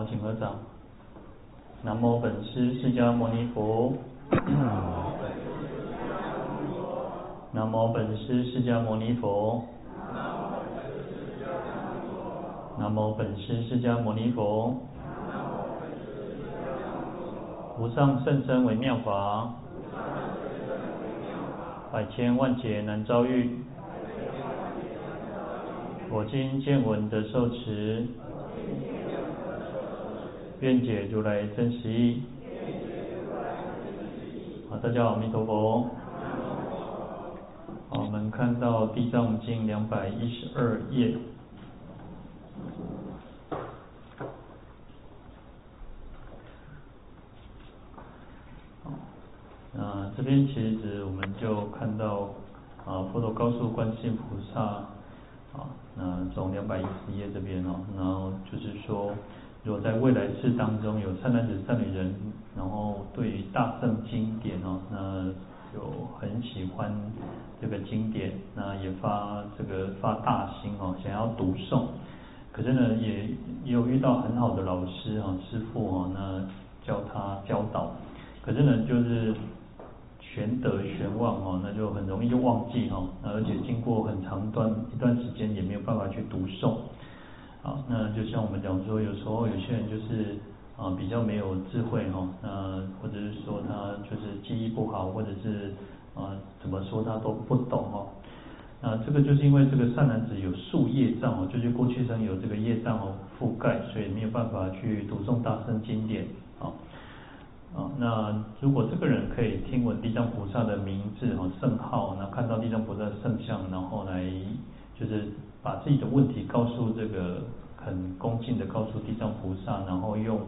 好，请合掌。南无本师释迦牟尼佛。南无本师释迦牟尼佛。南无本师释迦牟尼佛。无上甚深微妙法，百千万劫难遭遇。我今见闻得受持，愿解如来真实。好，大家好，阿弥陀佛。好，我们看到《地藏经》两百一十二页。啊，这边其实我们就看到啊，佛陀告诉观世音菩萨，啊，那从两百一十页这边哦，然后就是说。如果在未来世当中有善男子、善女人，然后对于大圣经典哦，那有很喜欢这个经典，那也发这个发大心哦，想要读诵。可是呢，也也有遇到很好的老师啊、师父哦，那教他教导。可是呢，就是玄德玄忘哦，那就很容易就忘记哈，而且经过很长段一段时间也没有办法去读诵。好，那就像我们讲说，有时候有些人就是啊比较没有智慧哈，那或者是说他就是记忆不好，或者是啊怎么说他都不懂哦。那这个就是因为这个善男子有宿业障哦，就是过去生有这个业障哦覆盖，所以没有办法去读诵大圣经典啊。啊，那如果这个人可以听闻地藏菩萨的名字和圣号，那看到地藏菩萨圣像，然后来就是。把自己的问题告诉这个很恭敬的告诉地藏菩萨，然后用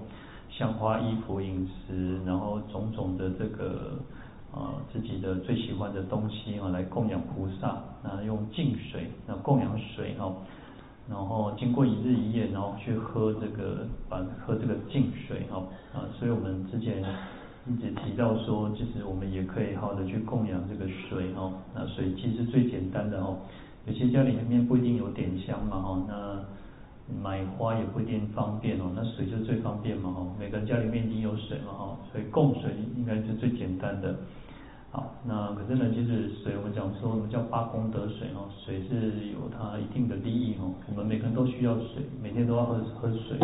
香花衣服饮食，然后种种的这个啊、呃、自己的最喜欢的东西啊来供养菩萨，那用净水那供养水哦，然后经过一日一夜，然后去喝这个把喝这个净水哦啊，所以我们之前一直提到说，其实我们也可以好的去供养这个水哦，那水其实最简单的哦。有些家里面不一定有点香嘛，哈，那买花也不一定方便哦，那水就最方便嘛，哈，每个家里面一定有水嘛，哈，所以供水应该是最简单的。好，那可是呢，其实水我们讲说，我们叫八功德水哦，水是有它一定的利益哦，我们每个人都需要水，每天都要喝喝水。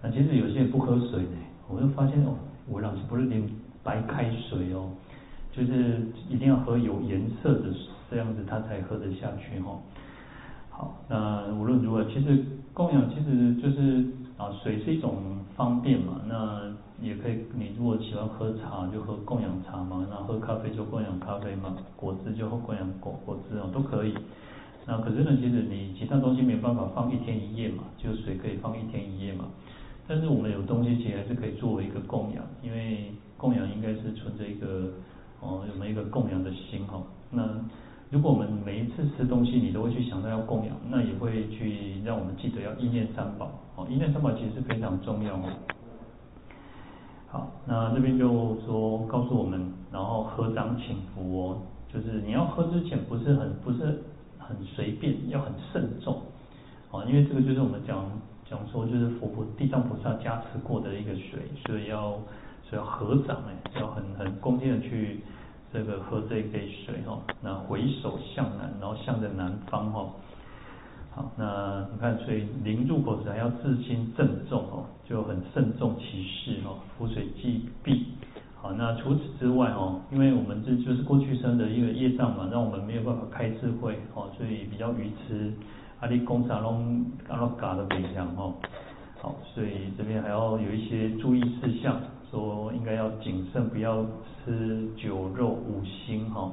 那其实有些人不喝水呢，我就发现哦，我老是不是连白开水哦，就是一定要喝有颜色的。这样子他才喝得下去哈。好，那无论如何，其实供养其实就是啊，水是一种方便嘛。那也可以，你如果喜欢喝茶，就喝供养茶嘛。那喝咖啡就供养咖啡嘛。果汁就喝供养果果汁哦，都可以。那可是呢，其实你其他东西没有办法放一天一夜嘛，就水可以放一天一夜嘛。但是我们有东西其实还是可以作为一个供养，因为供养应该是存着一个哦，有没有一个供养的心哈。那如果我们每一次吃东西，你都会去想到要供养，那也会去让我们记得要意念三宝。哦，意念三宝其实是非常重要哦。好，那这边就说告诉我们，然后合掌请福哦，就是你要喝之前不是很不是很随便，要很慎重。哦，因为这个就是我们讲讲说就是佛菩地藏菩萨加持过的一个水，所以要所以要合掌哎，要很很恭敬的去。这个喝这一杯水哈，那回首向南，然后向着南方哈。好，那你看，所以临入口时还要自心郑重哦，就很慎重其事哦。福水既毕，好，那除此之外哦，因为我们这就是过去生的一个业障嘛，让我们没有办法开智慧哦，所以比较愚痴。阿里公沙龙阿罗嘎的北向哦。好，所以这边还要有一些注意事项。谨慎，不要吃酒肉五辛哈。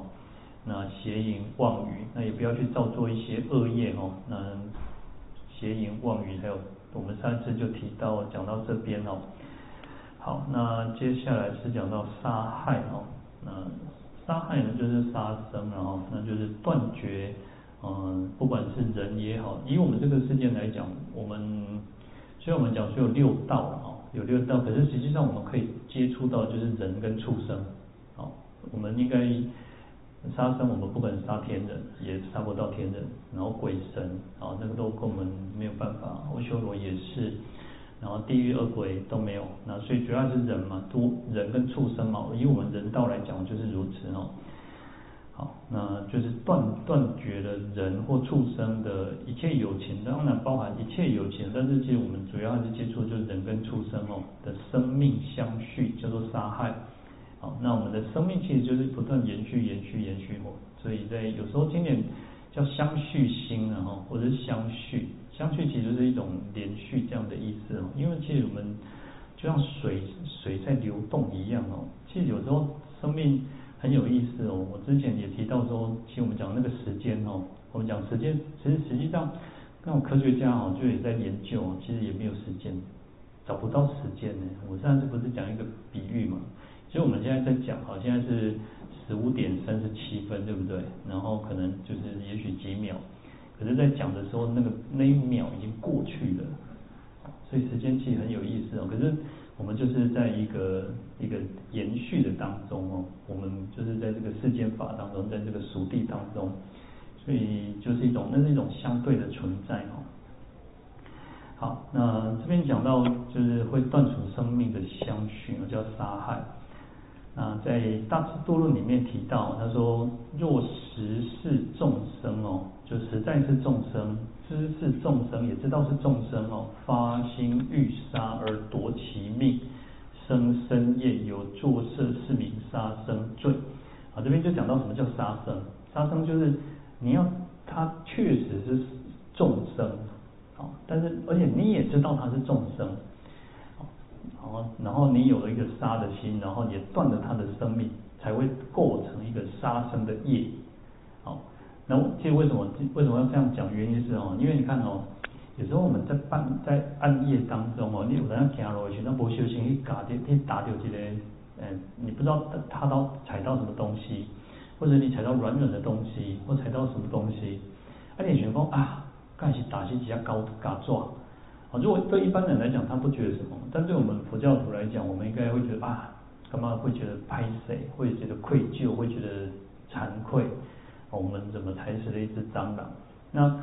那邪淫妄语，那也不要去造作一些恶业哦。那邪淫妄语，还有我们上次就提到讲到这边哦。好，那接下来是讲到杀害哦。那杀害呢，就是杀生然后那就是断绝，嗯，不管是人也好，以我们这个世界来讲，我们所以我们讲说有六道啊。有六道，可是实际上我们可以接触到就是人跟畜生，好，我们应该杀生，我们不可能杀天人，也杀不到天人，然后鬼神，啊，那个都跟我们没有办法。阿修罗也是，然后地狱恶鬼都没有，那所以主要是人嘛，多人跟畜生嘛，以我们人道来讲就是如此哦。好，那就是断断绝了人或畜生的一切有情，当然包含一切有情，但是其实我们主要还是接触就是人跟畜生哦的生命相续，叫做杀害。好，那我们的生命其实就是不断延续、延续、延续哦，所以在有时候经典叫相续心啊，哈，或者是相续，相续其实是一种连续这样的意思哦，因为其实我们就像水水在流动一样哦，其实有时候生命。很有意思哦，我之前也提到说，其实我们讲那个时间哦，我们讲时间，其实实际上那种科学家哦，就也在研究，其实也没有时间，找不到时间呢。我上次不是讲一个比喻嘛，其实我们现在在讲，好，现在是十五点三十七分，对不对？然后可能就是也许几秒，可是在讲的时候，那个那一秒已经过去了，所以时间其实很有意思哦。可是。我们就是在一个一个延续的当中哦，我们就是在这个世间法当中，在这个熟地当中，所以就是一种，那是一种相对的存在哦。好，那这边讲到就是会断除生命的相续，叫杀害。那在《大智度论》里面提到，他说：若实是众生哦，就实在是众生。知是众生，也知道是众生哦，发心欲杀而夺其命，生身业有作色，是名杀生罪。啊，这边就讲到什么叫杀生？杀生就是你要他确实是众生，啊，但是而且你也知道他是众生，啊，然后你有了一个杀的心，然后也断了他的生命，才会构成一个杀生的业，好。那其实为什么为什么要这样讲？原因是哦，因为你看哦，有时候我们在半在暗夜当中哦，你有人行路的时候，那不小心一打掉一打掉这个，嗯，你不知道踏到踩到什么东西，或者你踩到软软的东西，或踩到什么东西，啊，你想说啊，刚才是打起几下高嘎抓，啊，如果对一般人来讲，他不觉得什么，但对我们佛教徒来讲，我们应该会觉得啊，干嘛会觉得拍谢，会觉得愧疚，会觉得惭愧。我们怎么踩死了一只蟑螂？那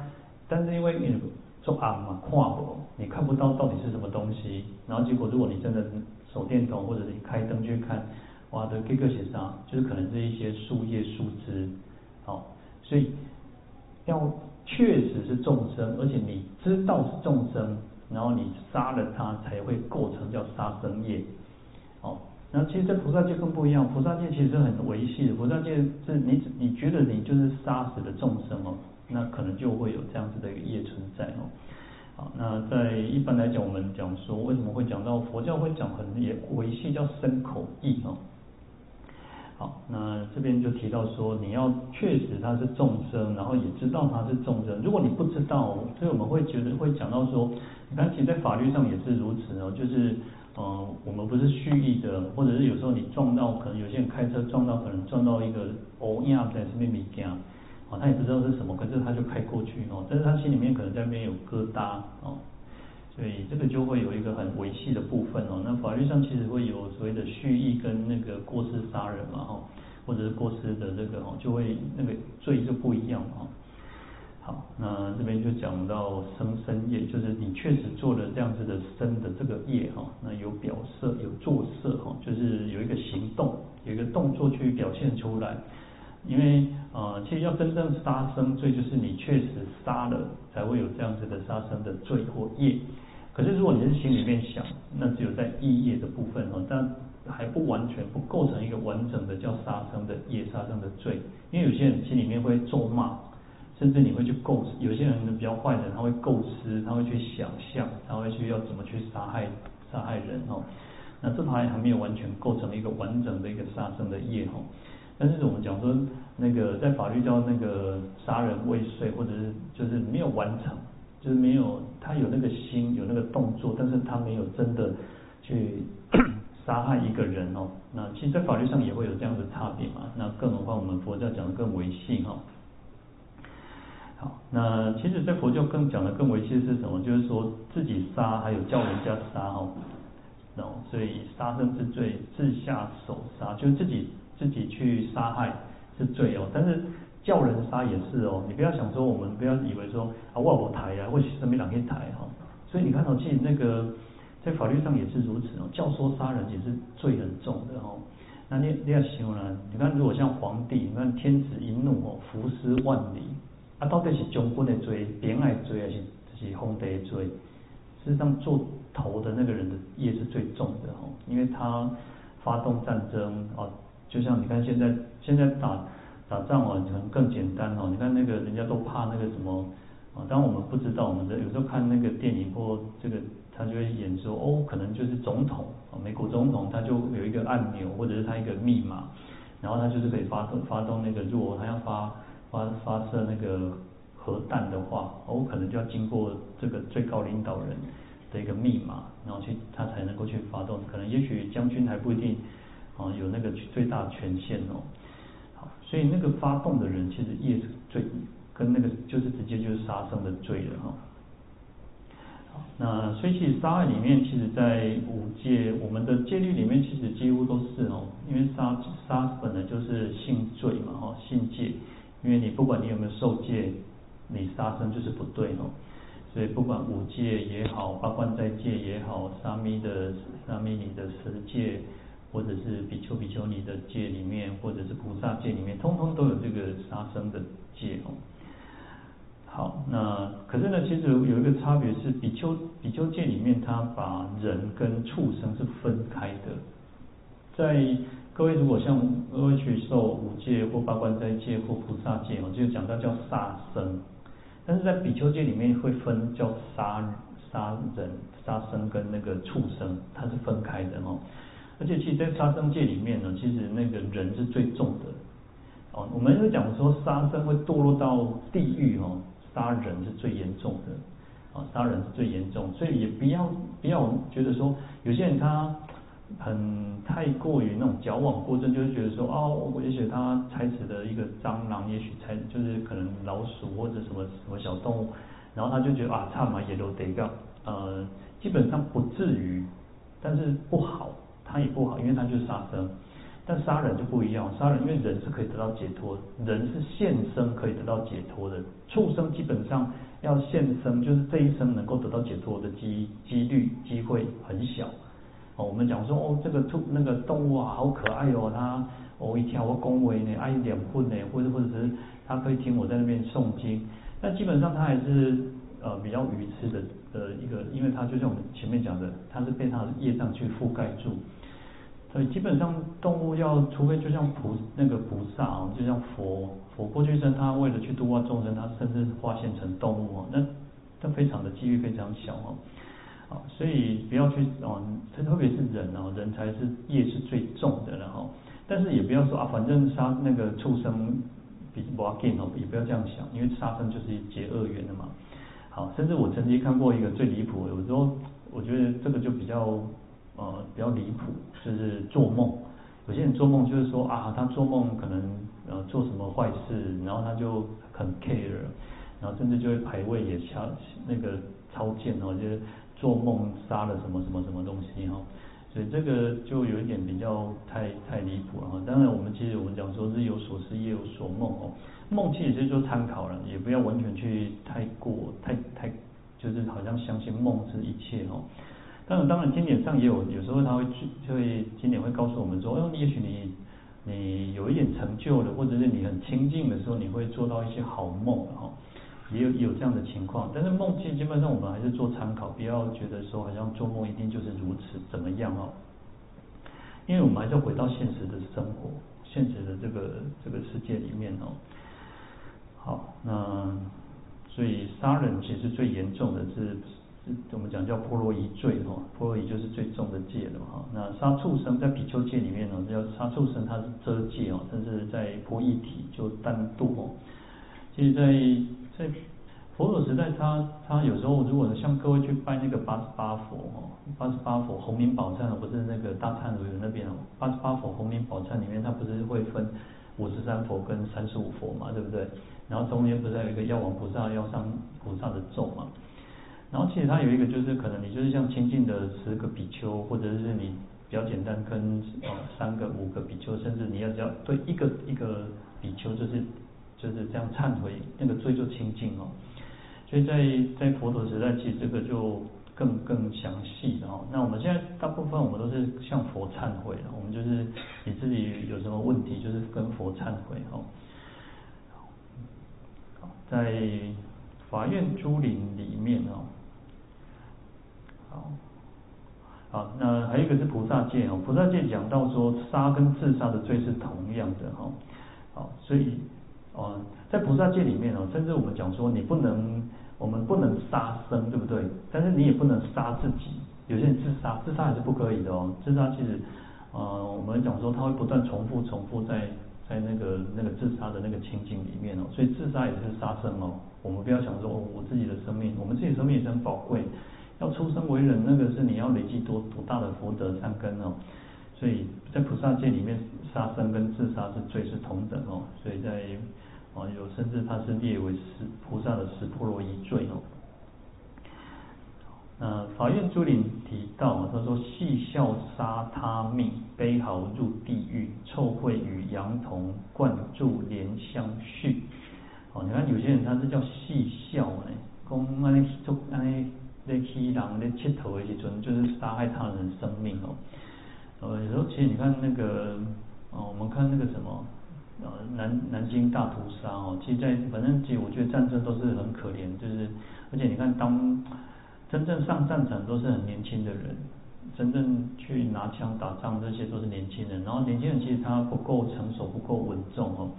但是因为你说啊嘛，看不，你看不到到底是什么东西。然后结果如果你真的手电筒或者你开灯去看，哇，的这个写上就是可能是一些树叶树枝，好，所以要确实是众生，而且你知道是众生，然后你杀了他才会构成叫杀生业，然后其实，在菩萨界更不一样。菩萨界其实很维系的。菩萨界是你你觉得你就是杀死的众生哦，那可能就会有这样子的一个业存在哦。好，那在一般来讲，我们讲说为什么会讲到佛教会讲很也维系叫身口意哦。好，那这边就提到说，你要确实他是众生，然后也知道他是众生。如果你不知道，所以我们会觉得会讲到说，你看其实在法律上也是如此哦，就是。嗯，我们不是蓄意的，或者是有时候你撞到，可能有些人开车撞到，可能撞到一个乌鸦在什么物件，哦，他也不知道是什么，可是他就开过去哦，但是他心里面可能在那边有疙瘩哦，所以这个就会有一个很维系的部分哦。那法律上其实会有所谓的蓄意跟那个过失杀人嘛，哈，或者是过失的这个哦，就会那个罪就不一样哈。好，那这边就讲到生身业，就是你确实做了这样子的生的这个业哈，那有表色，有作色哈，就是有一个行动，有一个动作去表现出来。因为呃，其实要真正杀生罪，就是你确实杀了，才会有这样子的杀生的罪或业。可是如果你是心里面想，那只有在意业的部分哦，但还不完全不构成一个完整的叫杀生的业、杀生的罪。因为有些人心里面会咒骂。甚至你会去构思，有些人比较坏的，他会构思，他会去想象，他会去要怎么去杀害杀害人哦。那这还还没有完全构成一个完整的一个杀生的业哦。但是我们讲说，那个在法律叫那个杀人未遂，或者是就是没有完成，就是没有他有那个心有那个动作，但是他没有真的去 杀害一个人哦。那其实，在法律上也会有这样的差别嘛。那更何况我们佛教讲的更维系哈。好，那其实，在佛教更讲的更维系的是什么？就是说自己杀，还有叫人家杀哈。然后，所以杀生之罪，自下手杀，就是自己自己去杀害是罪哦。但是叫人杀也是哦。你不要想说，我们不要以为说啊，我抬啊，或者什么两天抬哈。所以你看到，其实那个在法律上也是如此哦，教唆杀人也是罪很重的哦。那你你要形容呢？你看如果像皇帝，你看天子一怒哦，伏尸万里，啊到底是将军的罪、边爱罪还是是皇帝的罪？事实上做头的那个人的业是最重的哦，因为他发动战争哦，就像你看现在现在打打仗哦，可能更简单哦。你看那个人家都怕那个什么啊？当我们不知道，我们的有时候看那个电影或这个。他就会演说哦，可能就是总统啊，美国总统他就有一个按钮，或者是他一个密码，然后他就是可以发动发动那个，如果他要发发发射那个核弹的话，哦，可能就要经过这个最高领导人的一个密码，然后去他才能够去发动，可能也许将军还不一定啊有那个最大权限哦。好，所以那个发动的人其实也是最跟那个就是直接就是杀生的罪了哈。那所以其实杀害里面，其实在五戒，我们的戒律里面，其实几乎都是哦，因为杀杀本来就是性罪嘛，哈，性戒，因为你不管你有没有受戒，你杀生就是不对哦，所以不管五戒也好，八关斋戒也好，沙弥的沙弥尼的十戒，或者是比丘比丘尼的戒里面，或者是菩萨戒里面，通通都有这个杀生的戒哦。好，那可是呢，其实有一个差别是比丘比丘戒里面，它把人跟畜生是分开的。在各位如果像各位去受五戒或八关斋戒或菩萨戒，我就讲到叫杀生，但是在比丘戒里面会分叫杀杀人、杀生跟那个畜生，它是分开的哦。而且其实，在杀生戒里面呢，其实那个人是最重的哦。我们就讲说杀生会堕落到地狱哦。杀人是最严重的，啊，杀人是最严重，所以也不要不要觉得说，有些人他很太过于那种矫枉过正，就是觉得说，哦，也许他踩死的一个蟑螂，也许踩就是可能老鼠或者什么什么小动物，然后他就觉得啊，差嘛也都得个，呃，基本上不至于，但是不好，他也不好，因为他就是杀生。但杀人就不一样，杀人因为人是可以得到解脱，人是现生可以得到解脱的，畜生基本上要现生，就是这一生能够得到解脱的机几率机会很小。哦，我们讲说哦，这个兔那个动物啊，好可爱哦，它哦一跳我恭维呢，爱脸混呢，或者或者是它可以听我在那边诵经，但基本上它还是呃比较愚痴的的一个，因为它就像我们前面讲的，它是被它的业障去覆盖住。所以基本上动物要，除非就像菩那个菩萨啊，就像佛佛过去生，他为了去度化众生，他甚至化现成动物啊，那那非常的几率非常小哦，啊，所以不要去哦，特特别是人哦，人才是业是最重的然后，但是也不要说啊，反正杀那个畜生比不要紧哦，也不要这样想，因为杀生就是结恶缘的嘛。好，甚至我曾经看过一个最离谱的，有时候我觉得这个就比较。呃，比较离谱，就是做梦。有些人做梦就是说啊，他做梦可能呃做什么坏事，然后他就很 care，然后甚至就会排位也超那个超荐哦，就是做梦杀了什么什么什么东西哈。所以这个就有一点比较太太离谱了哈。当然我们其实我们讲说日有所思夜有所梦哦，梦其实也是做参考了，也不要完全去太过太太就是好像相信梦是一切哦。当然，当然，经典上也有，有时候他会去，就会经典会告诉我们说，哦，也许你你有一点成就了，或者是你很清静的时候，你会做到一些好梦哈，也有也有这样的情况。但是梦境基本上我们还是做参考，不要觉得说好像做梦一定就是如此怎么样哦。因为我们还是要回到现实的生活，现实的这个这个世界里面哦。好，那所以杀人其实最严重的是。怎么讲叫波罗夷罪哈，波罗夷就是最重的戒了哈。那杀畜生在比丘戒里面呢，叫杀畜生它是遮戒哦，但是在波逸提就单独哦。其实在在佛陀时代，他他有时候如果像各位去拜那个八十八佛哦，八十八佛洪名宝忏不是那个大忏鲁云那边哦，八十八佛洪名宝忏里面，它不是会分五十三佛跟三十五佛嘛，对不对？然后中间不是还有一个药王菩萨、药上菩萨的咒嘛？然后其实它有一个，就是可能你就是像亲近的十个比丘，或者是你比较简单跟呃三个、五个比丘，甚至你要只要对一个一个比丘，就是就是这样忏悔，那个罪就清净哦。所以在在佛陀时代，其实这个就更更详细的哦。那我们现在大部分我们都是向佛忏悔了，我们就是你自己有什么问题，就是跟佛忏悔哦。在法院诸林里面哦，好，好，那还有一个是菩萨戒哦，菩萨戒讲到说杀跟自杀的罪是同样的哈，好，所以哦，在菩萨戒里面哦，甚至我们讲说你不能。我们不能杀生，对不对？但是你也不能杀自己。有些人自杀，自杀也是不可以的哦。自杀其实，呃，我们讲说他会不断重复、重复在在那个那个自杀的那个情景里面哦。所以自杀也是杀生哦。我们不要想说我自己的生命，我们自己生命也是很宝贵。要出生为人，那个是你要累积多多大的福德善根哦。所以在菩萨戒里面，杀生跟自杀是罪是同等哦。所以在啊，有甚至它是列为十菩萨的十波罗夷罪哦。那法院珠林提到，他说戏笑杀他命，悲嚎入地狱，臭秽与羊童灌注怜香续。哦，你看有些人他是叫戏笑呢，公安尼做安尼在欺人在乞讨的时阵，就是杀害他人生命哦。呃，有时候其实你看那个，哦，我们看那个什么。呃，南南京大屠杀哦，其实在反正其实我觉得战争都是很可怜，就是而且你看当真正上战场都是很年轻的人，真正去拿枪打仗这些都是年轻人，然后年轻人其实他不够成熟，不够稳重哦，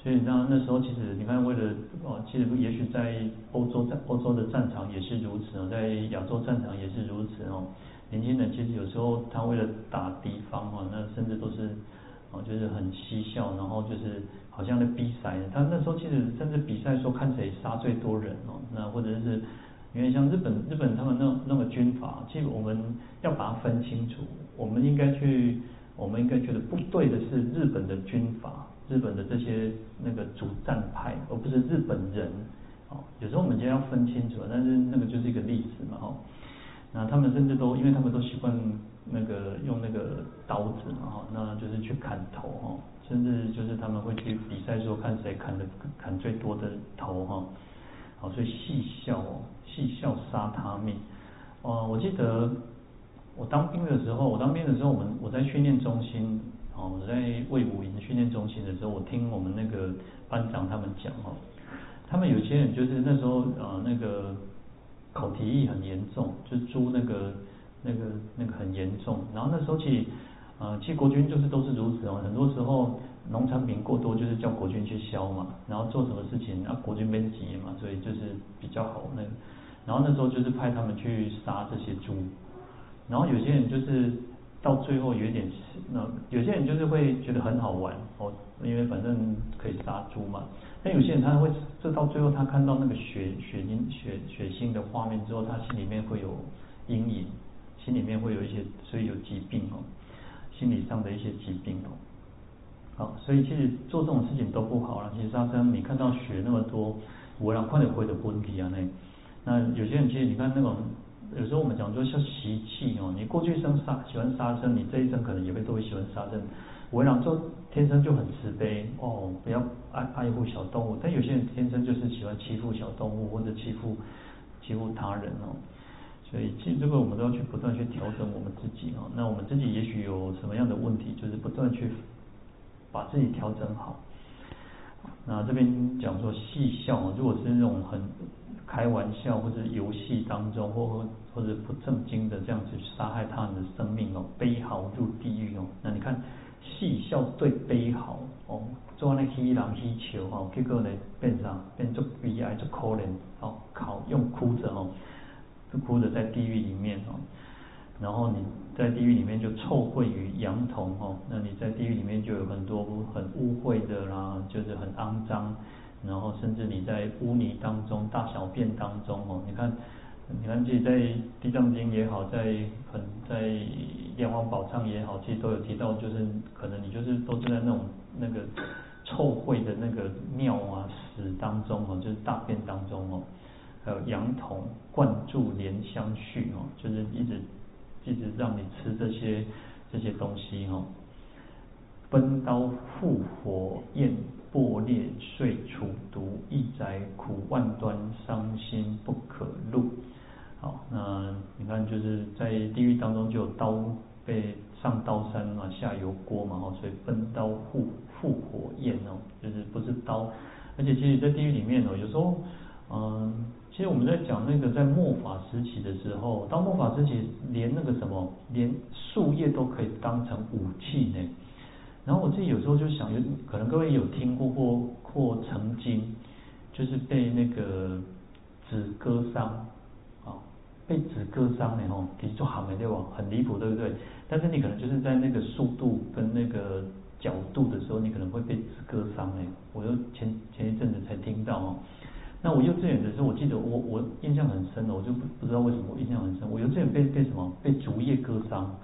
所以你知道那时候其实你看为了哦，其实也许在欧洲在欧洲的战场也是如此哦，在亚洲战场也是如此哦，年轻人其实有时候他为了打敌方哦，那甚至都是。哦，就是很嬉笑，然后就是好像在比赛。他那时候其实甚至比赛说看谁杀最多人哦，那或者是因为像日本日本他们那那个军法，其实我们要把它分清楚。我们应该去，我们应该觉得不对的是日本的军法，日本的这些那个主战派，而不是日本人。哦，有时候我们就要分清楚，但是那个就是一个例子嘛，哦。那他们甚至都，因为他们都习惯那个用那个刀子嘛，哈，那就是去砍头哈，甚至就是他们会去比赛说看谁砍的砍最多的头哈，好，所以戏笑哦，戏笑杀他命。哦，我记得我当兵的时候，我当兵的时候，我们我在训练中心，哦，我在魏武营训练中心的时候，我听我们那个班长他们讲哦，他们有些人就是那时候呃那个。口蹄疫很严重，就猪那个那个那个很严重。然后那时候其实，呃，其实国军就是都是如此哦。很多时候农产品过多，就是叫国军去销嘛。然后做什么事情，啊，国军没急嘛，所以就是比较好那。然后那时候就是派他们去杀这些猪。然后有些人就是到最后有点，那有些人就是会觉得很好玩哦，因为反正可以杀猪嘛。但有些人他会，这到最后他看到那个血血腥血血腥的画面之后，他心里面会有阴影，心里面会有一些，所以有疾病哦，心理上的一些疾病哦。好，所以其实做这种事情都不好了。其实杀生，你看到血那么多，我让快点回的问题啊那。那有些人其实你看那种，有时候我们讲说像习气哦，你过去生杀喜欢杀生，你这一生可能也会都会喜欢杀生。我讲说天生就很慈悲哦，不要爱爱护小动物。但有些人天生就是喜欢欺负小动物或者欺负欺负他人哦。所以其实这个我们都要去不断去调整我们自己哦。那我们自己也许有什么样的问题，就是不断去把自己调整好。那这边讲说戏笑，如果是那种很开玩笑或者游戏当中，或或者不正经的这样子杀害他人的生命哦，悲嚎入地狱哦。那你看。戏笑对悲嚎哦，做那喜人喜笑哦，结果呢变成变作悲哀，作可怜哦，靠用哭着哦，就哭着在地狱里面哦，然后你在地狱里面就臭秽于羊童哦，那你在地狱里面就有很多很污秽的啦，就是很肮脏，然后甚至你在污泥当中大小便当中哦，你看。你看，自己在《地藏经》也好，在很在《莲华宝藏》也好，其实都有提到，就是可能你就是都是在那种那个臭秽的那个尿啊屎当中哦，就是大便当中哦，还有羊童灌注莲香絮哦，就是一直一直让你吃这些这些东西哦，奔刀覆火焰破裂碎楚毒，一载苦万端，伤心不可入。好，那你看就是在地狱当中就有刀被上刀山嘛，下油锅嘛，哦，所以分刀覆覆火焰哦，就是不是刀，而且其实，在地狱里面哦，有时候，嗯，其实我们在讲那个在末法时期的时候，到末法时期，连那个什么，连树叶都可以当成武器呢。然后我自己有时候就想，可能各位有听过或或曾经，就是被那个纸割伤，啊，被纸割伤呢吼，其实做好没对吧？很离谱，对不对？但是你可能就是在那个速度跟那个角度的时候，你可能会被纸割伤呢。我又前前一阵子才听到哦。那我幼稚园的时候，我记得我我印象很深哦，我就不不知道为什么我印象很深。我幼稚园被被什么？被竹叶割伤。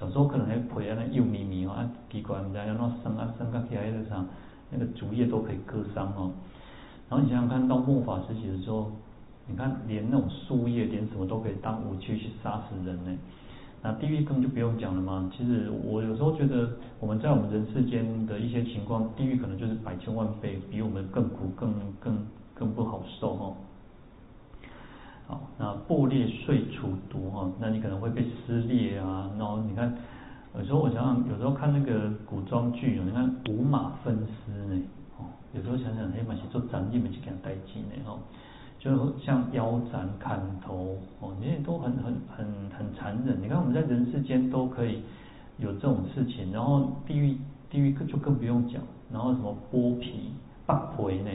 小时候可能还陪在那幼咪咪哦，啊，奇怪，人家要那生啊生啊起来的啥，那个竹叶都可以割伤哦。然后你想想看到末法时期的时候，你看连那种树叶，连什么都可以当武器去杀死人呢。那地狱更就不用讲了嘛。其实我有时候觉得我们在我们人世间的一些情况，地狱可能就是百千万倍比我们更苦、更更更不好受哦。好，那破裂碎除毒哈，那你可能会被撕裂啊。然后你看，有时候我想想，有时候看那个古装剧，你看五马分尸呢，哦，有时候想想，哎，蛮是做斩业，蛮是给人带劲呢，哦，就像腰斩、砍头，哦，这些都很很很很残忍。你看我们在人世间都可以有这种事情，然后地狱地狱就更不用讲，然后什么剥皮、剥皮呢？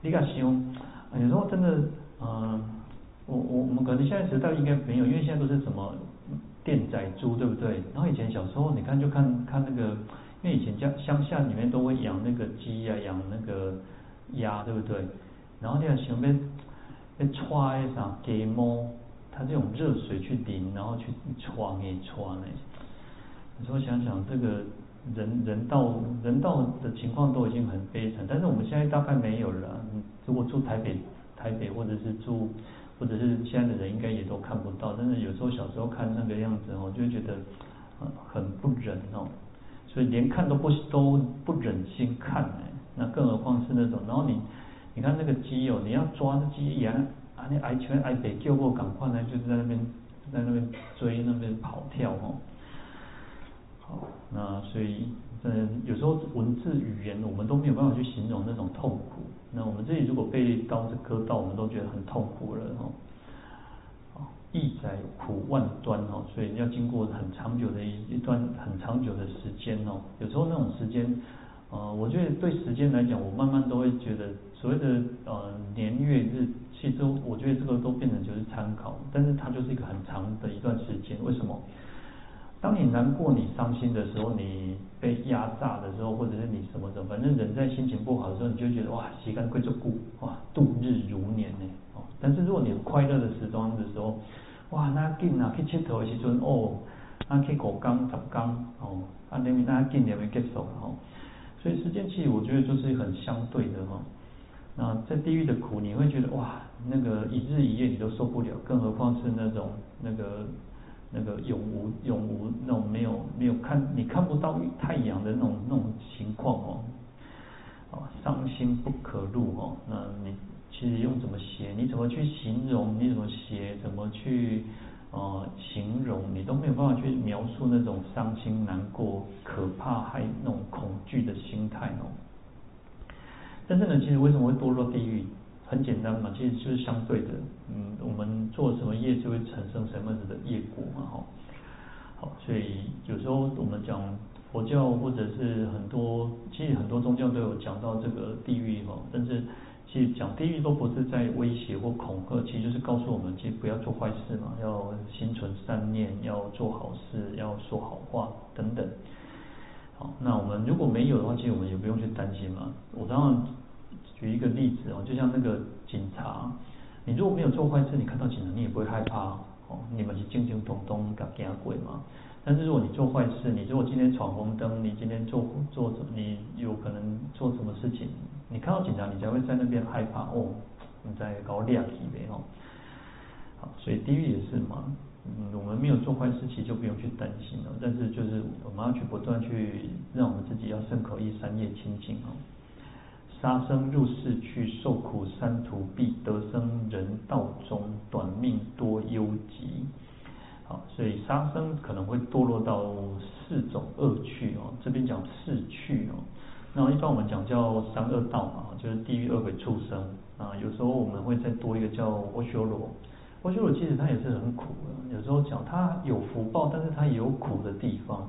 你看形容，有时候真的，嗯。我我我们可能现在时代应该没有，因为现在都是什么电宰猪，对不对？然后以前小时候，你看就看看那个，因为以前家乡下里面都会养那个鸡呀、啊，养那个鸭，对不对？然后你要想被被踹啥给猫，它这种热水去淋，然后去穿给穿呢。你说想想这个人人道人道的情况都已经很悲惨，但是我们现在大概没有了。如果住台北台北或者是住。或者是现在的人应该也都看不到，但是有时候小时候看那个样子哦，就觉得很不忍哦，所以连看都不都不忍心看哎，那更何况是那种，然后你你看那个鸡哦，你要抓那鸡然后啊，你挨拳挨北救过赶快呢，就是在那边在那边追那边跑跳哦，好，那所以嗯有时候文字语言我们都没有办法去形容那种痛苦。那我们这里如果被刀子割到，我们都觉得很痛苦了哈。义载苦万端哦，所以要经过很长久的一一段很长久的时间哦。有时候那种时间，呃，我觉得对时间来讲，我慢慢都会觉得所谓的呃年月日，其实我觉得这个都变成就是参考，但是它就是一个很长的一段时间。为什么？当你难过、你伤心的时候，你被压榨的时候，或者是你什么的，反正人在心情不好的时候，你就觉得哇，时间过得久，哇，度日如年呢。哦，但是如果你快乐的时装的时候，哇，那紧啊，去佚佗的时阵哦，那去五天十天哦，啊，那边那紧也没结束哦。所以时间其实我觉得就是很相对的哈。那在地狱的苦，你会觉得哇，那个一日一夜你都受不了，更何况是那种那个。那个永无永无那种没有没有看你看不到太阳的那种那种情况哦，哦，伤心不可入哦。那你其实用怎么写？你怎么去形容？你怎么写？怎么去呃形容？你都没有办法去描述那种伤心难过、可怕还那种恐惧的心态哦。但是呢，其实为什么会堕落地狱？很简单嘛，其实就是相对的，嗯，我们做什么业就会产生什么样子的业果嘛，哈，好，所以有时候我们讲佛教或者是很多，其实很多宗教都有讲到这个地狱哈，但是其实讲地狱都不是在威胁或恐吓，其实就是告诉我们，其实不要做坏事嘛，要心存善念，要做好事，要说好话等等。好，那我们如果没有的话，其实我们也不用去担心嘛，我当然。举一个例子哦，就像那个警察，你如果没有做坏事，你看到警察你也不会害怕哦，你们是静静咚咚敢惊鬼嘛。但是如果你做坏事，你如果今天闯红灯，你今天做做什么，你有可能做什么事情，你看到警察，你才会在那边害怕哦，你在搞两体呗哦。好，所以地狱也是嘛，嗯，我们没有做坏事，其实就不用去担心了。但是就是我们要去不断去让我们自己要身口一三业清净哦。杀生入世去，受苦三途必，得生人道中，短命多忧疾。好，所以杀生可能会堕落到四种恶趣哦。这边讲四趣哦，那一般我们讲叫三恶道嘛，就是地狱、恶鬼、畜生啊。有时候我们会再多一个叫阿修罗，阿修罗其实它也是很苦的。有时候讲它有福报，但是它也有苦的地方。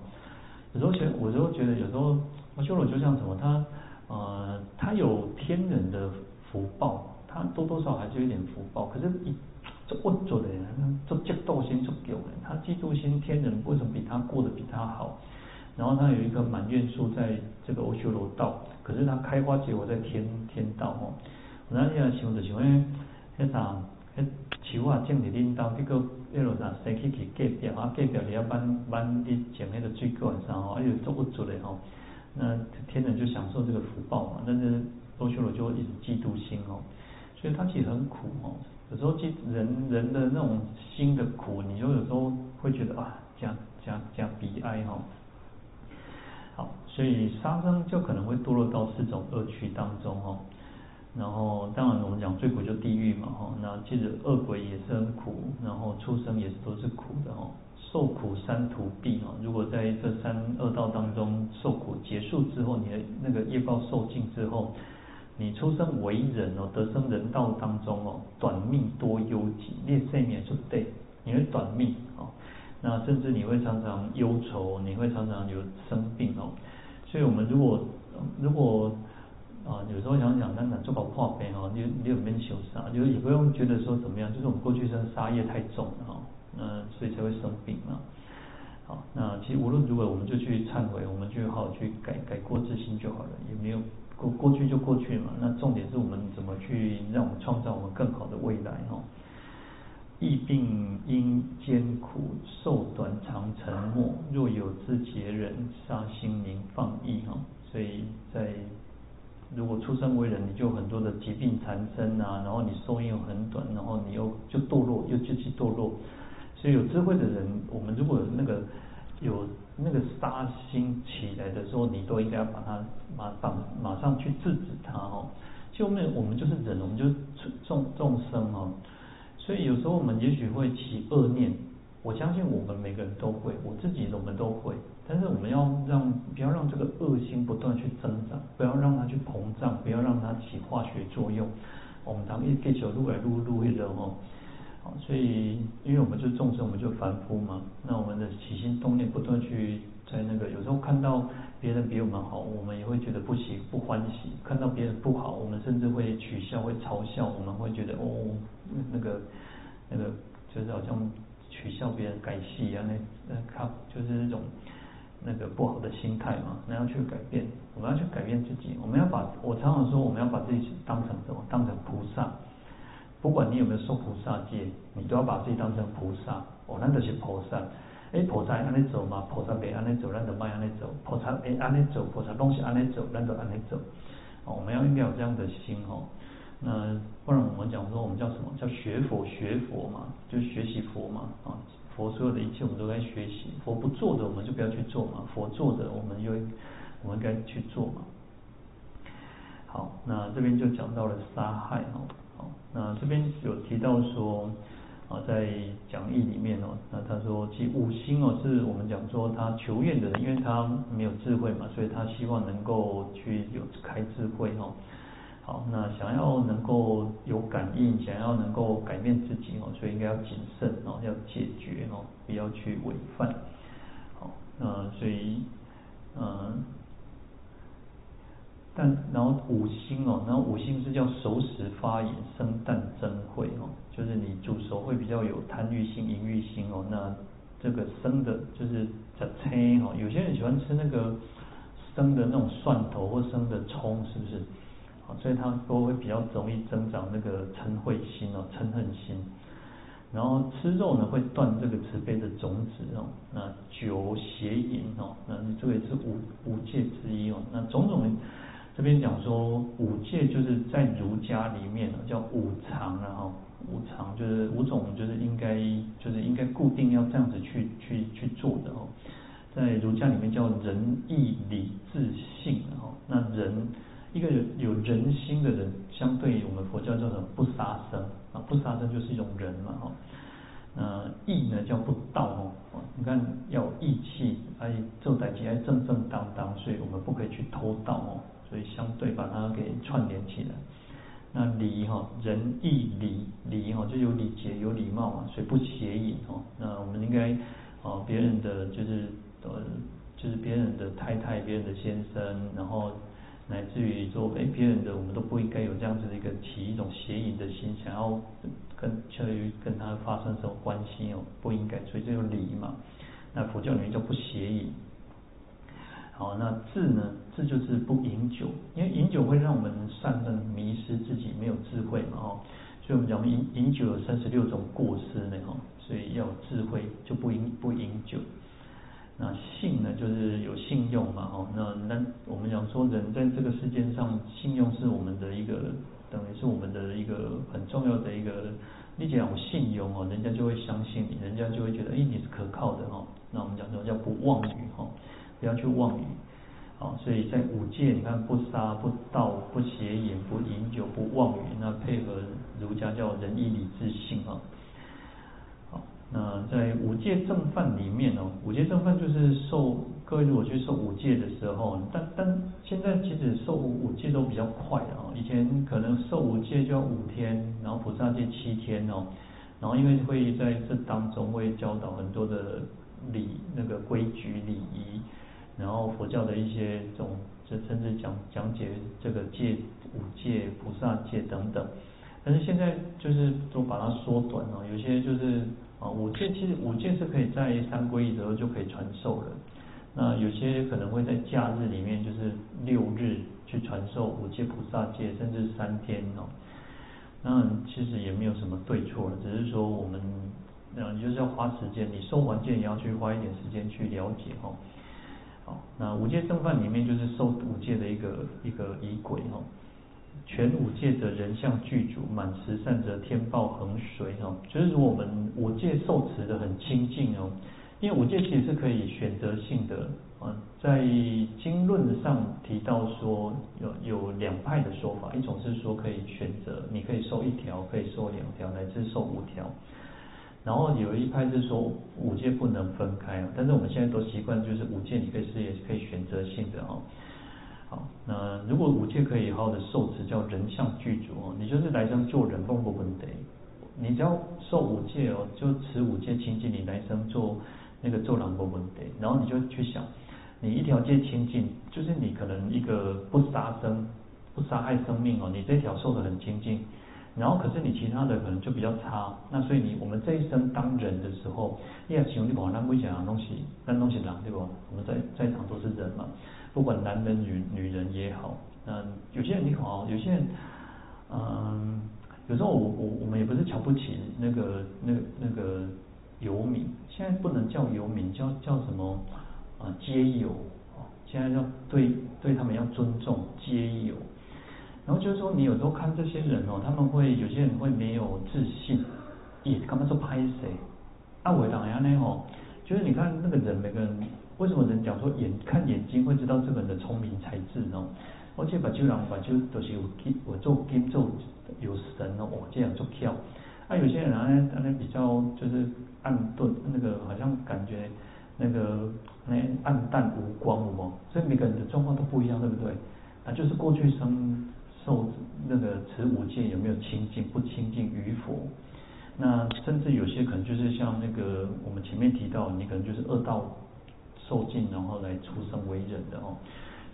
有时候觉，我就觉得有时候阿修罗就像什么，它呃，他有天人的福报，他多多少少还是有点福报，可是一。做恶做的人，做嫉妒心做狗人，他嫉妒心天人为什么比他过得比他好？然后他有一个满愿树在这个欧修罗道，可是他开花结果在天天道哦。我那天想着想，诶，迄啥，迄树啊种伫恁兜，结果迄落啥生起去隔壁，啊隔壁里啊满满地种迄个水果上吼，哎呦做恶做的吼，那天人就享受这个福报嘛，但是阿修罗就会一直嫉妒心哦，所以他其实很苦哦。有时候，人人的那种心的苦，你就有时候会觉得啊，加加加悲哀哈。好，所以杀生就可能会堕落到四种恶趣当中哦。然后，当然我们讲最苦就地狱嘛哈。那其实恶鬼也是很苦，然后畜生也是都是苦的哈。受苦三途弊哈。如果在这三恶道当中受苦结束之后，你的那个业报受尽之后。你出生为人哦，得生人道当中哦，短命多忧疾，你的生命就对，你会短命哦，那甚至你会常常忧愁，你会常常有生病哦，所以我们如果如果啊，有时候想想，那那做个破病哦，你你有没有修杀，就是也不用觉得说怎么样，就是我们过去生杀业太重了哈，那所以才会生病嘛。好，那其实无论如何，我们就去忏悔，我们就好好去改改过自新就好了，也没有。过过去就过去嘛，那重点是我们怎么去让我们创造我们更好的未来哈。疫病因艰苦，寿短长沉默。若有自劫人，杀心宁放逸哈。所以在如果出生为人，你就很多的疾病缠身啊，然后你寿命又很短，然后你又就堕落，又继续堕落。所以有智慧的人，我们如果那个。有那个杀心起来的时候，你都应该要把它马马马上去制止它哦。就我们我们就是人，我们就是众众生哦。所以有时候我们也许会起恶念，我相信我们每个人都会，我自己我们都会。但是我们要让不要让这个恶心不断去增长，不要让它去膨胀，不要让它起化学作用。我们当一给球撸来撸撸一扔哦。好，所以因为我们就众生，我们就凡夫嘛。那我们的起心动念不断去在那个，有时候看到别人比我们好，我们也会觉得不喜不欢喜；看到别人不好，我们甚至会取笑、会嘲笑。我们会觉得哦，那个那个就是好像取笑别人改戏啊，那那看就是那种那个不好的心态嘛。那要去改变，我们要去改变自己。我们要把我常常说，我们要把自己当成什么？当成菩萨。不管你有没有受菩萨戒，你都要把自己当成菩萨。哦，那就是菩萨。哎，菩萨安尼走嘛，菩萨别安尼走，咱就别安尼走。菩萨哎安尼走，菩萨东西安尼走，咱就安尼走。哦，我们要应该有这样的心哦。那不然我们讲说，我们叫什么？叫学佛学佛嘛，就是学习佛嘛。啊，佛所有的一切我们都该学习。佛不做的我们就不要去做嘛，佛做的我们又我们该去做嘛。好，那这边就讲到了杀害哦。那这边有提到说，啊，在讲义里面哦，那他说其五星哦，是我们讲说他求愿的人，因为他没有智慧嘛，所以他希望能够去有开智慧哦。好，那想要能够有感应，想要能够改变自己哦，所以应该要谨慎哦，要解决哦，不要去违犯。好，那所以，嗯。然后五星哦，然后五星是叫熟食发眼生旦瞋恚哦，就是你煮熟会比较有贪欲心、淫欲心哦。那这个生的就是在青哦，有些人喜欢吃那个生的那种蒜头或生的葱，是不是？所以他都会比较容易增长那个嗔恚心哦，嗔恨心。然后吃肉呢，会断这个慈悲的种子哦。那酒邪淫哦，那你这个也是五五戒之一哦。那种种。这边讲说五戒就是在儒家里面叫五常，然后五常就是五种，就是应该就是应该固定要这样子去去去做的哦。在儒家里面叫仁义礼智信，然后那仁一个有人心的人，相对我们佛教叫做不杀生啊，不杀生就是一种人嘛哈。那义呢叫不盗哦，你看要义气，哎，做代志还正正当当，所以我们不可以去偷盗哦，所以相对把它给串联起来。那礼哈，仁义礼礼哈，就有礼节有礼貌嘛，所以不邪淫哦。那我们应该啊，别人的就是呃，就是别人的太太、别人的先生，然后乃至于说哎，别人的我们都不应该有这样子的一个起一种邪淫的心，想要。跟相当于跟他发生什么关系哦，不应该，所以这个礼嘛。那佛教里面叫不邪淫。好，那智呢？智就是不饮酒，因为饮酒会让我们散乱迷失自己，没有智慧嘛哦。所以我们讲饮饮酒有三十六种过失呢哦，所以要有智慧就不饮不饮酒。那信呢，就是有信用嘛哦。那那我们讲说人在这个世界上，信用是我们的一个。等于是我们的一个很重要的一个，你讲信用哦，人家就会相信你，人家就会觉得，哎，你是可靠的哈。那我们讲说叫不妄语哈，不要去妄语。好，所以在五戒，你看不杀、不盗、不邪淫、不饮酒、不妄语，那配合儒家叫仁义礼智信啊。好。那在五戒正犯里面哦，五戒正犯就是受各位如果去受五戒的时候，但但现在其实受五戒都比较快啊，以前可能受五戒就要五天，然后菩萨戒七天哦，然后因为会在这当中会教导很多的礼那个规矩礼仪，然后佛教的一些这种，就甚至讲讲解这个戒五戒菩萨戒等等，但是现在就是都把它缩短了，有些就是。啊，五戒其实五戒是可以在三皈依的时候就可以传授的。那有些可能会在假日里面，就是六日去传授五戒菩萨戒，甚至三天哦。那其实也没有什么对错了，只是说我们，呃，你就是要花时间，你受完戒也要去花一点时间去了解哦。那五戒正犯里面就是受五戒的一个一个仪轨哦。全五戒则人相具足，满十善者天报恒随哦。就是如果我们五戒受持的很清净哦，因为五戒其实是可以选择性的啊。在经论上提到说有有两派的说法，一种是说可以选择，你可以受一条，可以受两条，乃至受五条。然后有一派是说五戒不能分开，但是我们现在都习惯就是五戒你可以是也是可以选择性的哦。好，那如果五戒可以好好的受持，叫人相具足哦，你就是来生做人，不不问题。你只要受五戒哦，就持五戒清净，你来生做那个做人不问题。然后你就去想，你一条戒清净，就是你可能一个不杀生、不杀害生命哦，你这条受得很清净。然后可是你其他的可能就比较差，那所以你我们这一生当人的时候，你要想你讲那不讲东西，那东西人对不？我们在在场都是人嘛。不管男人女女人也好，嗯，有些人你好，有些人，嗯，有时候我我我们也不是瞧不起那个那个那个游民，现在不能叫游民，叫叫什么啊？街友，现在要对对他们要尊重街友，然后就是说你有时候看这些人哦，他们会有些人会没有自信，也刚刚说拍谁？啊，我讲一下哦，就是你看那个人每个人。为什么人讲说眼看眼睛会知道这个人的聪明才智呢？而且把酒囊把酒都是有金，我做金做有神哦，这样做跳。啊，有些人呢，他呢比较就是暗钝，那个好像感觉那个那暗淡无光哦。所以每个人的状况都不一样，对不对？啊，就是过去生受那个持五戒有没有清净，不清净与否？那甚至有些可能就是像那个我们前面提到，你可能就是恶道。受尽，然后来出生为人的哦，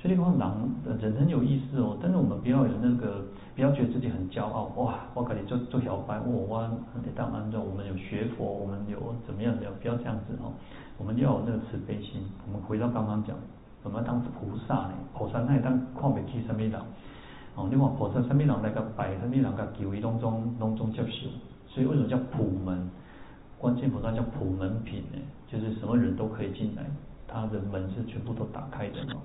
所以这个狼人很有意思哦。但是我们不要有那个，不要觉得自己很骄傲哇！我可以做做小白，我我得当按照我们有学佛，我们有怎么样的，不要这样子哦。我们要有那个慈悲心。我们回到刚刚讲，怎么当菩萨呢？菩萨那当看不起什么人哦。你看菩萨什么人来个拜，什么人个求伊拢总拢总接受。所以为什么叫普门？关键菩萨叫普门品呢？就是什么人都可以进来。他的门是全部都打开的哦。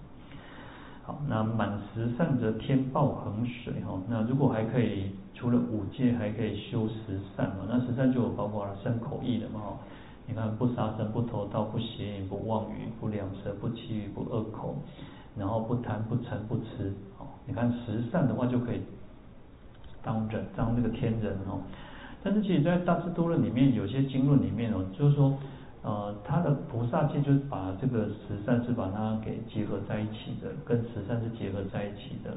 好，那满十善则天报恒水哈。那如果还可以，除了五戒，还可以修十善嘛？那十善就有包括了身口意的嘛？你看，不杀生、不偷盗、不邪淫、不妄语、不两舌、不欺语、不恶口，然后不贪不嗔不痴，你看十善的话就可以当人当那个天人哦。但是其实，在大智多论里面，有些经论里面哦，就是说，呃，他的菩萨戒就是把这个十善是把它给结合在一起的，跟十善是结合在一起的。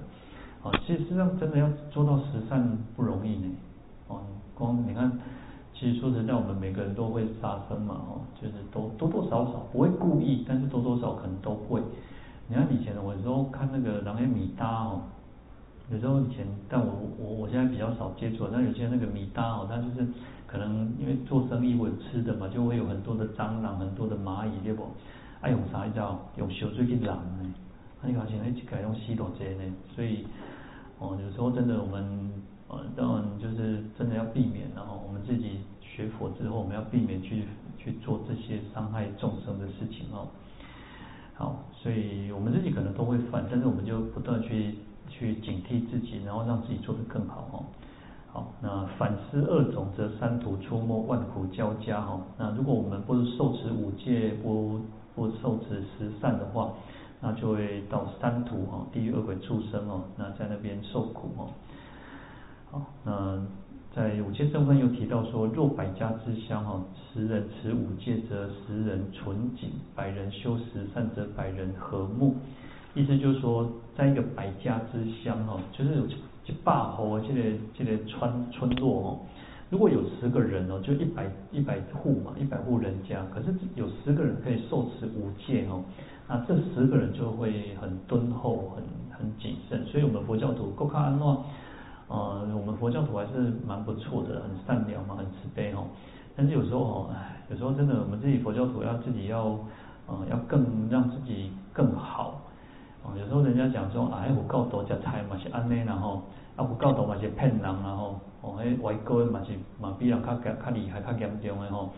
啊，其实上真的要做到十善不容易呢。哦，光你看，其实说实在，我们每个人都会杀生嘛，哦，就是都多多少少不会故意，但是多多少可能都会。你看以前我有时候看那个人家米搭哦。有时候以前，但我我我现在比较少接触，但有些那个米搭哦，它就是可能因为做生意或者吃的嘛，就会有很多的蟑螂，很多的蚂蚁，对不？爱、用啥？你知道？用小水去拦呢？那你发现哎，改用洗多这呢？所以哦，有时候真的我们呃，当然就是真的要避免，然后我们自己学佛之后，我们要避免去去做这些伤害众生的事情哦。好，所以我们自己可能都会犯，但是我们就不断去。去警惕自己，然后让自己做得更好哦。好，那反思二种，则三途出没，万苦交加哈。那如果我们不是受持五戒，不不受持十善的话，那就会到三途哈，地狱恶鬼畜生哦，那在那边受苦哦。好，那在五戒正分又提到说，若百家之乡哈，十人持五戒，则十人纯净；百人修十善，则百人和睦。意思就是说，在一个百家之乡哦，就是有一百户这个这个村村落哦，如果有十个人哦，就一百一百户嘛，一百户人家，可是有十个人可以受持五戒哦，那这十个人就会很敦厚、很很谨慎。所以，我们佛教徒够看安诺，呃，我们佛教徒还是蛮不错的，很善良嘛，很慈悲哦。但是有时候哦，唉，有时候真的，我们自己佛教徒要自己要，呃，要更让自己更好。有时候人家讲说，啊，有够多食菜嘛是安内，然后啊有够多嘛是骗人，然后哦，迄歪哥嘛是嘛比人较较较厉害、较严重的吼。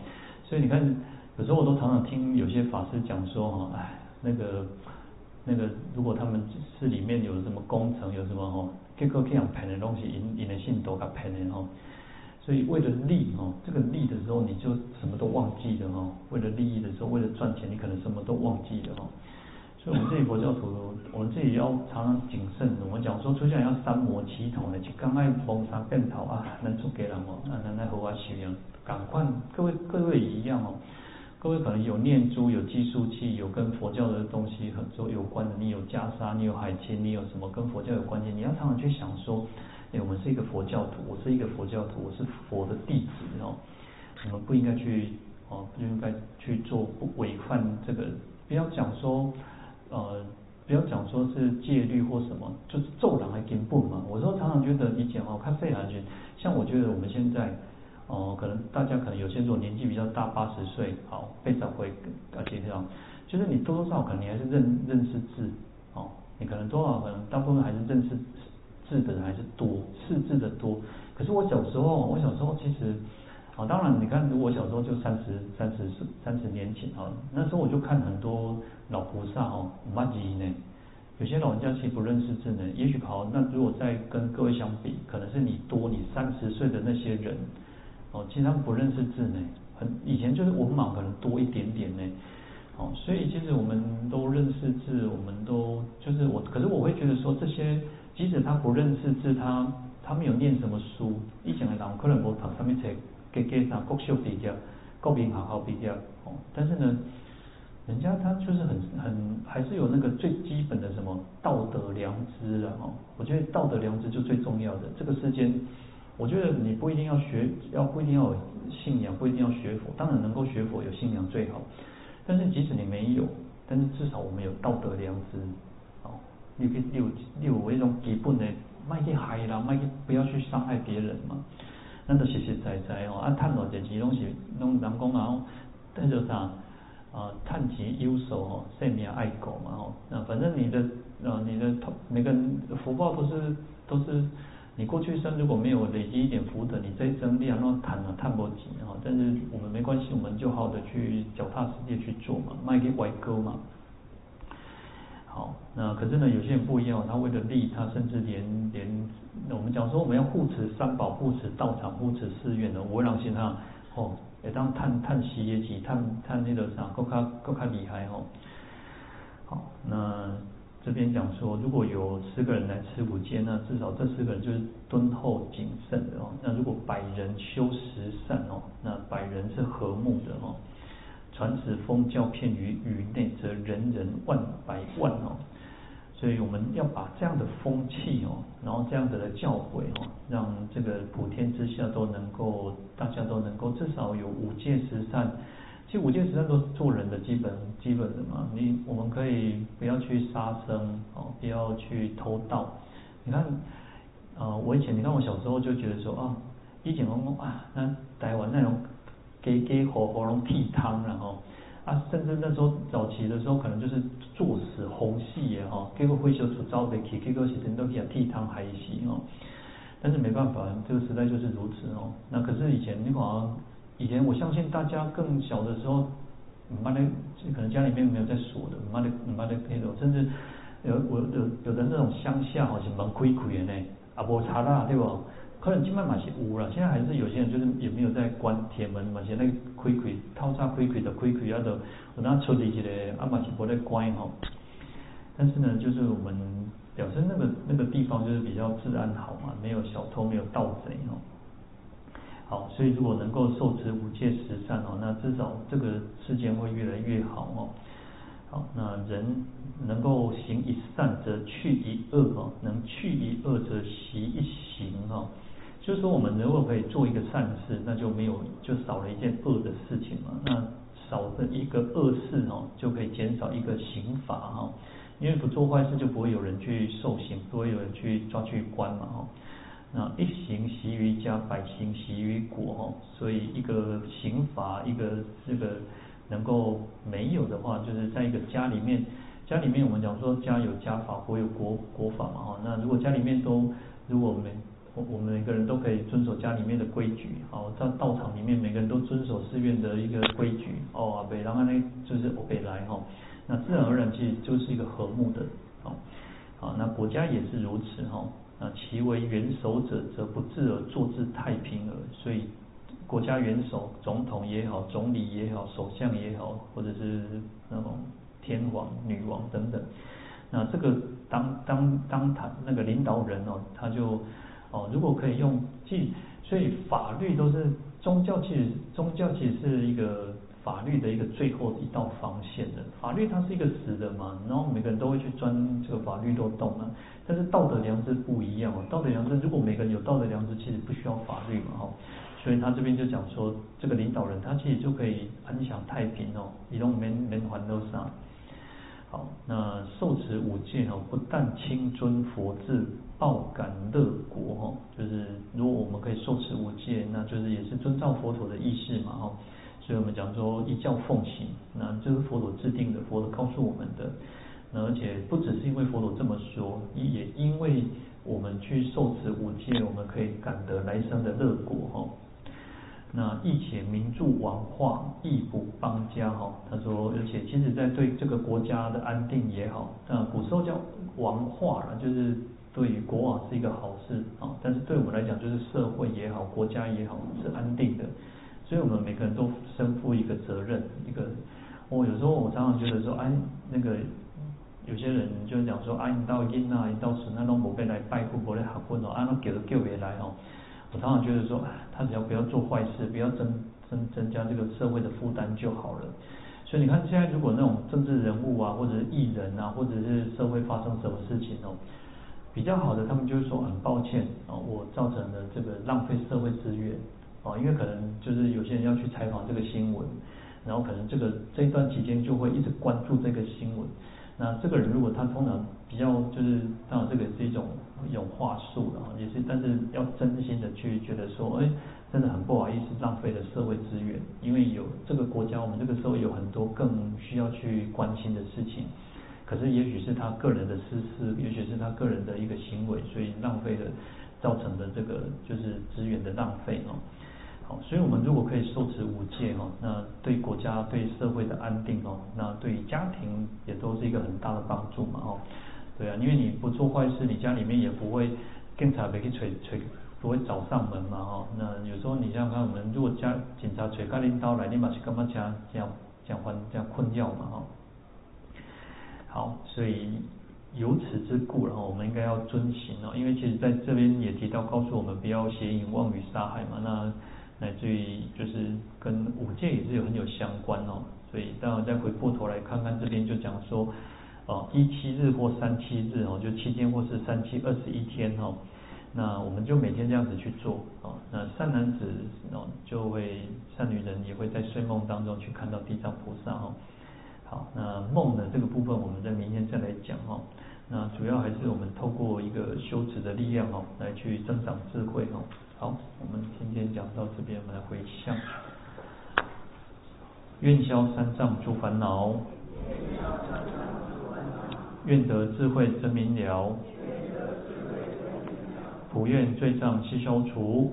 所以你看，有时候我都常常听有些法师讲说，哈，哎，那个那个，如果他们是里面有什么工程，有什么吼，结果这样骗的东西，引引的信都较骗的吼。所以为了利哦，这个利的时候，你就什么都忘记了吼。为了利益的时候，为了赚钱，你可能什么都忘记了吼。所以我们自己佛教徒，我们自己要常常谨慎。我们讲说，出现要三魔齐同的，就刚爱逢三变头啊，能出给人哦，啊，能来和我修养。赶快，各位各位也一样哦。各位可能有念珠，有计数器，有跟佛教的东西很多有关的。你有袈裟，你有海青，你有什么跟佛教有关系？你要常常去想说，哎，我们是一个佛教徒，我是一个佛教徒，我是佛的弟子哦。我们不应该去哦，不应该去做不违反这个，不要讲说。呃，不要讲说是戒律或什么，就是做人还根本嘛。我说常常觉得以前哦，看费兰君，像我觉得我们现在哦、可能大家可能有些时候年纪比较大，八十岁，好，非常会而且这样，就是你多多少少可能你还是认认识字，哦，你可能多少可能大部分还是认识字的人还是多，识字的多。可是我小时候，我小时候其实。啊，当然，你看，我小时候就三十、三十、三十年前啊，那时候我就看很多老菩萨哦，五万几呢。有些老人家其实不认识字呢，也许好，那如果再跟各位相比，可能是你多，你三十岁的那些人，哦，其实他们不认识字呢，很以前就是文盲可能多一点点呢，哦，所以其实我们都认识字，我们都就是我，可是我会觉得说，这些即使他不认识字，他他没有念什么书，以前的人可能无读什么册。给给上国秀比较，国民好好比较哦，但是呢，人家他就是很很还是有那个最基本的什么道德良知啊哦，我觉得道德良知就最重要的。这个世间，我觉得你不一定要学，要不一定要有信仰，不一定要学佛，当然能够学佛有信仰最好。但是即使你没有，但是至少我们有道德良知哦，你可以有你有一种基本的，卖去害人，卖去不要去伤害别人嘛。那都实实在在哦，啊，趁偌济钱拢是拢人讲啊，那叫啥啊？趁钱有数哦，性命爱狗嘛哦。那反正你的呃，你的每个人福报都是都是你过去生如果没有累积一点福德，你这一生你要那贪啊贪不起哦。但是我们没关系，我们就好的去脚踏实地去做嘛，卖给外哥嘛。好，那可是呢，有些人不一样，他为了利，他甚至连连我们讲说我们要护持三宝、护持道场、护持寺院的，我让心他哦，也当叹叹息也起，叹叹那个啥，更加更加厉害哦。好，那这边讲说，如果有十个人来持五戒，那至少这十个人就是敦厚谨慎的哦。那如果百人修十善哦，那百人是和睦的哦。传此风教片于宇内，则人人万百万哦。所以我们要把这样的风气哦，然后这样子的教诲哦，让这个普天之下都能够，大家都能够至少有五戒十善。其实五戒十善都是做人的基本基本的嘛，你我们可以不要去杀生哦，不要去偷盗。你看，呃，我以前你看我小时候就觉得说啊，以前我啊，那台湾那种给给活活龙剃汤然后啊，甚至那时候早期的时候可能就是作死哄戏也哈，结果会修出招的去，结果是真都给剃汤还行哦。但是没办法，这个时代就是如此哦。那可是以前你好像。以前我相信大家更小的时候，妈的，可能家里面没有在锁的，妈的，妈的那种，甚至有我有有的那种乡下好像门开开的呢，啊无查啦，对不？可能今麦嘛是有了，现在还是有些人就是也没有在关铁门嘛，现在开开，透早开开的开开啊，都有那出去一个啊嘛是无在关吼。但是呢，就是我们表示那个那个地方就是比较治安好嘛，没有小偷，没有盗贼哦。好，所以如果能够受持五戒十善哦，那至少这个世间会越来越好哦。好，那人能够行一善则去一恶哦，能去一恶则习一行哦。就是说，我们如果可以做一个善事，那就没有就少了一件恶的事情嘛。那少了一个恶事哦，就可以减少一个刑罚哈。因为不做坏事，就不会有人去受刑，不会有人去抓去关嘛哈。那一行习于家，百行习于国哈，所以一个刑罚，一个这个能够没有的话，就是在一个家里面，家里面我们讲说家有家法，国有国国法嘛哈。那如果家里面都，如果我们我我们每个人都可以遵守家里面的规矩，好，在道场里面每个人都遵守寺院的一个规矩，哦，北然后呢就是北来哈，那自然而然其实就是一个和睦的，好，好，那国家也是如此哈。那其为元首者，则不治而坐之太平耳。所以，国家元首、总统也好，总理也好，首相也好，或者是那种天皇、女王等等，那这个当当当他那个领导人哦，他就哦，如果可以用，即所以法律都是宗教，其实宗教其实是一个。法律的一个最后一道防线的，法律它是一个死的嘛，然后每个人都会去钻这个法律漏洞啊。但是道德良知不一样哦，道德良知如果每个人有道德良知，其实不需要法律嘛，哈。所以他这边就讲说，这个领导人他其实就可以安享太平哦，以后免免烦恼啥。好，那受持五戒哦，不但亲尊佛制，报感乐国哈，就是如果我们可以受持五戒，那就是也是遵照佛陀的意思嘛，哈。所以我们讲说一教奉行，那这是佛陀制定的，佛陀告诉我们的。那而且不只是因为佛陀这么说，也因为我们去受持五戒，我们可以感得来生的乐果哈。那亦且名著王化，益补邦家哈。他说，而且其实在对这个国家的安定也好，那古时候叫王化了，就是对于国王是一个好事啊。但是对我们来讲，就是社会也好，国家也好，是安定的。所以我们每个人都身负一个责任，一个我、有时候我常常觉得说，哎，那个有些人就讲说，哎，你到阴啊，你到时那种某被来拜库，某来好混哦，啊，那给了救别来哦。我常常觉得说，他只要不要做坏事，不要增增增加这个社会的负担就好了。所以你看，现在如果那种政治人物啊，或者是艺人啊，或者是社会发生什么事情哦，比较好的，他们就是说很抱歉哦，我造成了这个浪费社会资源。哦，因为可能就是有些人要去采访这个新闻，然后可能这个这一段期间就会一直关注这个新闻。那这个人如果他通常比较就是，当然这个是一种一种话术了，也是，但是要真心的去觉得说，哎，真的很不好意思浪费了社会资源，因为有这个国家，我们这个社会有很多更需要去关心的事情。可是也许是他个人的私事，也许是他个人的一个行为，所以浪费了，造成的这个就是资源的浪费哦。好，所以我们如果可以受持五戒哈，那对国家、对社会的安定哦，那对家庭也都是一个很大的帮助嘛哦。对啊，因为你不做坏事，你家里面也不会警察被去锤锤，不会找上门嘛哈。那有时候你想想看，我们如果家警察锤个领导来，你马去干嘛这样这样这样这样困扰嘛哈。好，所以由此之故，然后我们应该要遵行哦。因为其实在这边也提到，告诉我们不要邪淫、妄语、杀害嘛。那乃至于就是跟五戒也是有很有相关哦。所以当然再回过头来看看这边就讲说，哦，一七日或三七日哦，就七天或是三七二十一天哦。那我们就每天这样子去做哦。那善男子哦，就会善女人也会在睡梦当中去看到地藏菩萨哦。好，那梦的这个部分，我们在明天再来讲哦。那主要还是我们透过一个修持的力量哦，来去增长智慧哦。好，我们今天讲到这边，我们来回向。愿消三障诸烦恼，愿得智慧真明了，普愿罪障悉消除，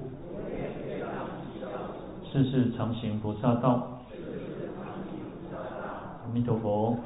世世常行菩萨道。阿弥陀佛。